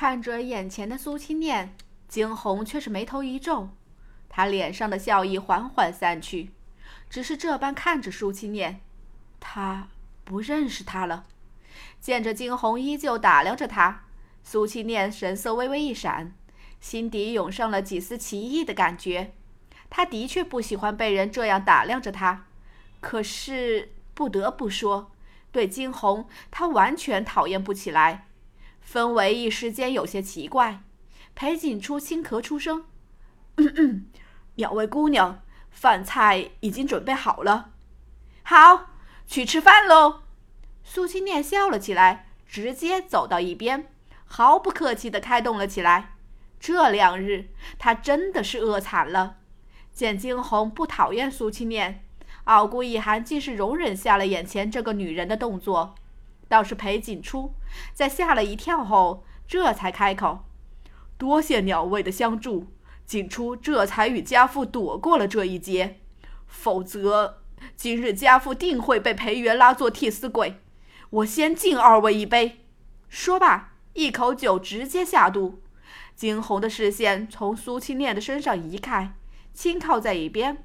看着眼前的苏青念，惊鸿却是眉头一皱，他脸上的笑意缓缓散去，只是这般看着苏青念，他不认识他了。见着惊鸿依旧打量着他，苏青念神色微微一闪，心底涌上了几丝奇异的感觉。他的确不喜欢被人这样打量着他，可是不得不说，对惊鸿他完全讨厌不起来。氛围一时间有些奇怪。裴锦初轻咳出声：“两位姑娘，饭菜已经准备好了，好，去吃饭喽。”苏青念笑了起来，直接走到一边，毫不客气地开动了起来。这两日，他真的是饿惨了。见惊鸿不讨厌苏青念，傲骨一寒，竟是容忍下了眼前这个女人的动作。倒是裴锦初，在吓了一跳后，这才开口：“多谢两位的相助，锦初这才与家父躲过了这一劫。否则，今日家父定会被裴元拉做替死鬼。我先敬二位一杯。”说罢，一口酒直接下肚。惊鸿的视线从苏青念的身上移开。轻靠在一边，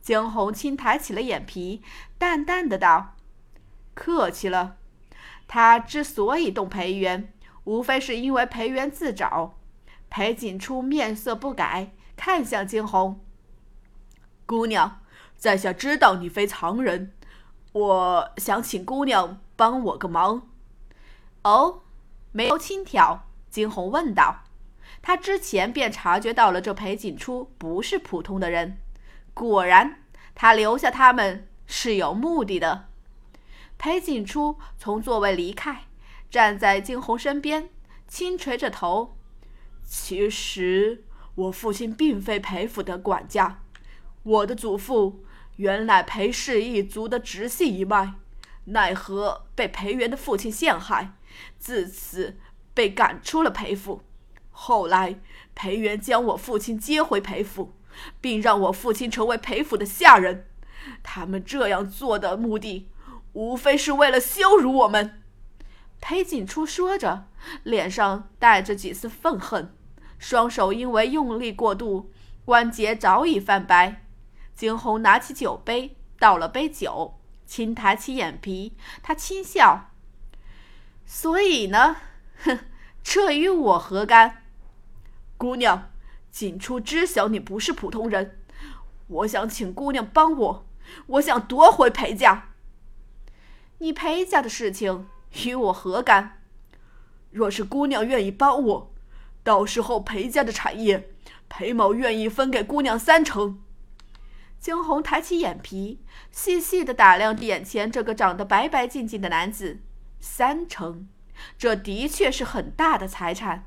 江红轻抬起了眼皮，淡淡的道：“客气了。”他之所以动裴元，无非是因为裴元自找。裴锦初面色不改，看向惊鸿：“姑娘，在下知道你非常人，我想请姑娘帮我个忙。”哦，眉头轻挑，惊鸿问道。他之前便察觉到了这裴锦初不是普通的人，果然，他留下他们是有目的的。裴锦初从座位离开，站在惊鸿身边，轻垂着头。其实我父亲并非裴府的管家，我的祖父原乃裴氏一族的直系一脉，奈何被裴元的父亲陷害，自此被赶出了裴府。后来，裴元将我父亲接回裴府，并让我父亲成为裴府的下人。他们这样做的目的，无非是为了羞辱我们。裴锦初说着，脸上带着几丝愤恨，双手因为用力过度，关节早已泛白。惊鸿拿起酒杯，倒了杯酒，轻抬起眼皮，他轻笑：“所以呢，哼，这与我何干？”姑娘，锦初知晓你不是普通人，我想请姑娘帮我，我想夺回裴家。你裴家的事情与我何干？若是姑娘愿意帮我，到时候裴家的产业，裴某愿意分给姑娘三成。惊鸿抬起眼皮，细细的打量眼前这个长得白白净净的男子，三成，这的确是很大的财产，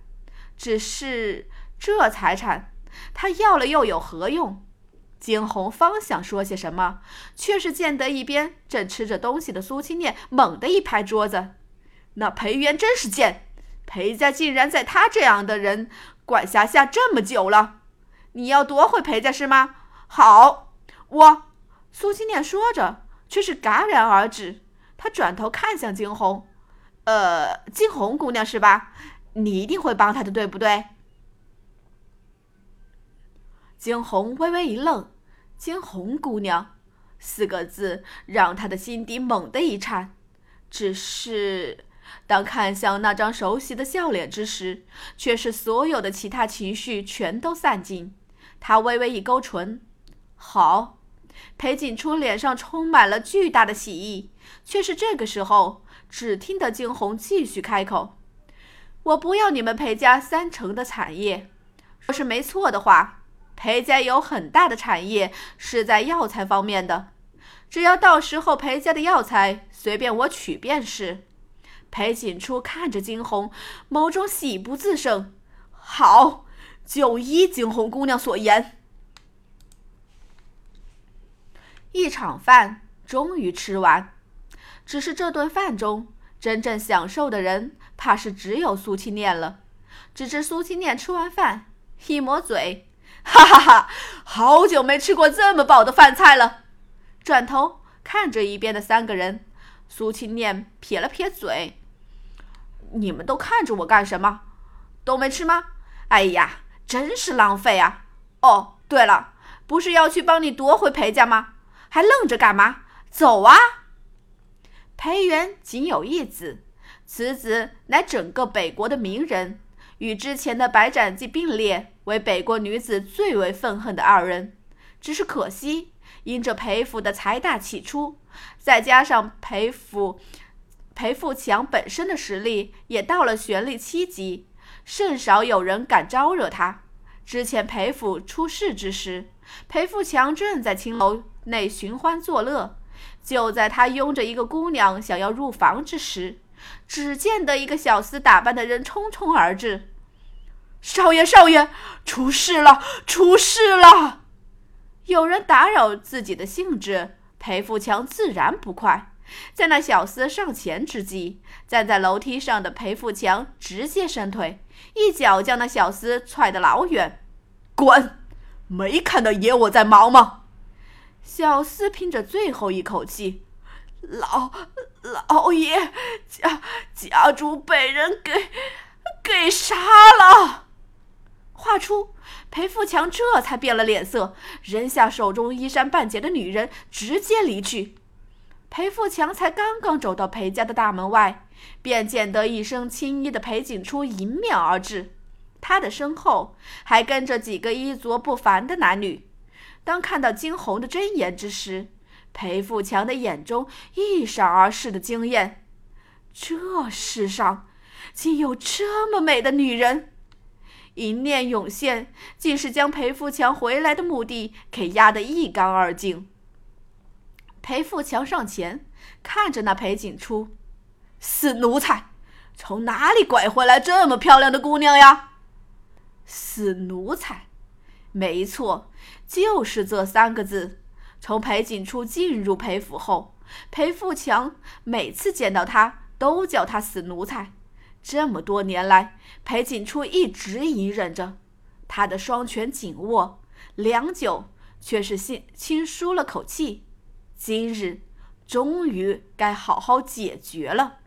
只是。这财产，他要了又有何用？惊鸿方想说些什么，却是见得一边正吃着东西的苏青念猛地一拍桌子：“那裴元真是贱！裴家竟然在他这样的人管辖下这么久了！你要夺回裴家是吗？好，我……”苏青念说着，却是戛然而止。他转头看向惊鸿：“呃，惊鸿姑娘是吧？你一定会帮他的，对不对？”惊鸿微微一愣，“惊鸿姑娘”四个字让他的心底猛地一颤。只是当看向那张熟悉的笑脸之时，却是所有的其他情绪全都散尽。他微微一勾唇：“好。”裴锦初脸上充满了巨大的喜意，却是这个时候，只听得惊鸿继续开口：“我不要你们裴家三成的产业，若是没错的话。”裴家有很大的产业是在药材方面的，只要到时候裴家的药材随便我取便是。裴锦初看着惊鸿，眸中喜不自胜。好，就依惊鸿姑娘所言。一场饭终于吃完，只是这顿饭中真正享受的人，怕是只有苏青念了。只知苏青念吃完饭，一抹嘴。哈哈哈！好久没吃过这么饱的饭菜了。转头看着一边的三个人，苏青念撇了撇嘴：“你们都看着我干什么？都没吃吗？哎呀，真是浪费啊！哦，对了，不是要去帮你夺回裴家吗？还愣着干嘛？走啊！裴元仅有一子，此子乃整个北国的名人，与之前的白斩记并列为北国女子最为愤恨的二人。只是可惜，因着裴府的财大气粗，再加上裴府裴富强本身的实力也到了玄力七级，甚少有人敢招惹他。之前裴府出事之时，裴富强正在青楼内寻欢作乐。就在他拥着一个姑娘想要入房之时，只见得一个小厮打扮的人匆匆而至。少爷，少爷，出事了，出事了！有人打扰自己的兴致，裴富强自然不快。在那小厮上前之际，站在楼梯上的裴富强直接伸腿，一脚将那小厮踹得老远。滚！没看到爷我在忙吗？小厮拼着最后一口气：“老老爷，家家主被人给给杀了。”话出，裴富强这才变了脸色，扔下手中衣衫半截的女人，直接离去。裴富强才刚刚走到裴家的大门外，便见得一身青衣的裴景初迎面而至，他的身后还跟着几个衣着不凡的男女。当看到惊鸿的真颜之时，裴富强的眼中一闪而逝的惊艳。这世上竟有这么美的女人！一念涌现，竟是将裴富强回来的目的给压得一干二净。裴富强上前看着那裴景初，死奴才，从哪里拐回来这么漂亮的姑娘呀？死奴才，没错。就是这三个字。从裴景初进入裴府后，裴富强每次见到他都叫他死奴才。这么多年来，裴景初一直隐忍着，他的双拳紧握，良久，却是轻轻舒了口气。今日终于该好好解决了。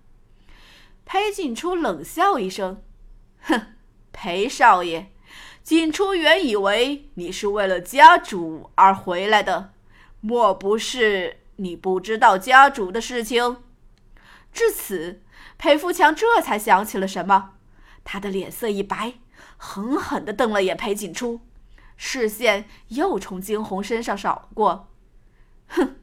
裴景初冷笑一声：“哼，裴少爷。”景初原以为你是为了家主而回来的，莫不是你不知道家主的事情？至此，裴富强这才想起了什么，他的脸色一白，狠狠地瞪了眼裴景初，视线又从惊鸿身上扫过。哼，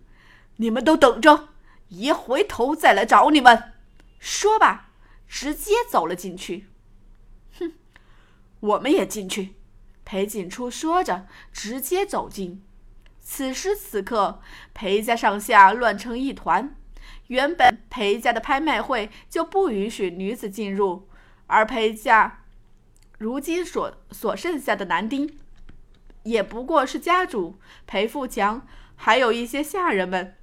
你们都等着，爷回头再来找你们。说吧，直接走了进去。哼我们也进去。”裴景初说着，直接走进。此时此刻，裴家上下乱成一团。原本裴家的拍卖会就不允许女子进入，而裴家如今所所剩下的男丁，也不过是家主裴富强，还有一些下人们。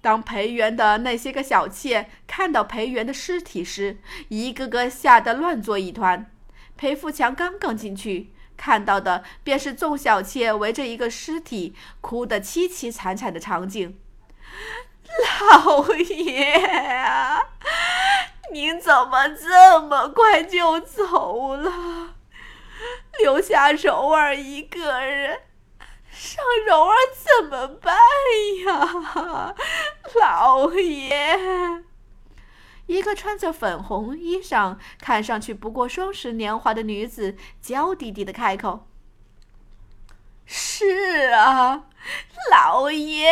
当裴元的那些个小妾看到裴元的尸体时，一个个吓得乱作一团。裴富强刚刚进去，看到的便是众小妾围着一个尸体哭得凄凄惨惨的场景。老爷啊，您怎么这么快就走了？留下柔儿一个人，让柔儿怎么办呀，老爷？一个穿着粉红衣裳、看上去不过双十年华的女子，娇滴滴的开口：“是啊，老爷，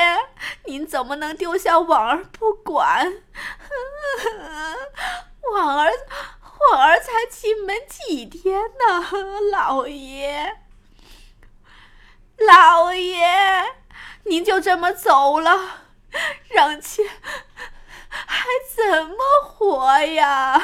您怎么能丢下婉儿不管？婉儿，婉儿才进门几天呢，老爷，老爷，您就这么走了，让妾……”还怎么活呀？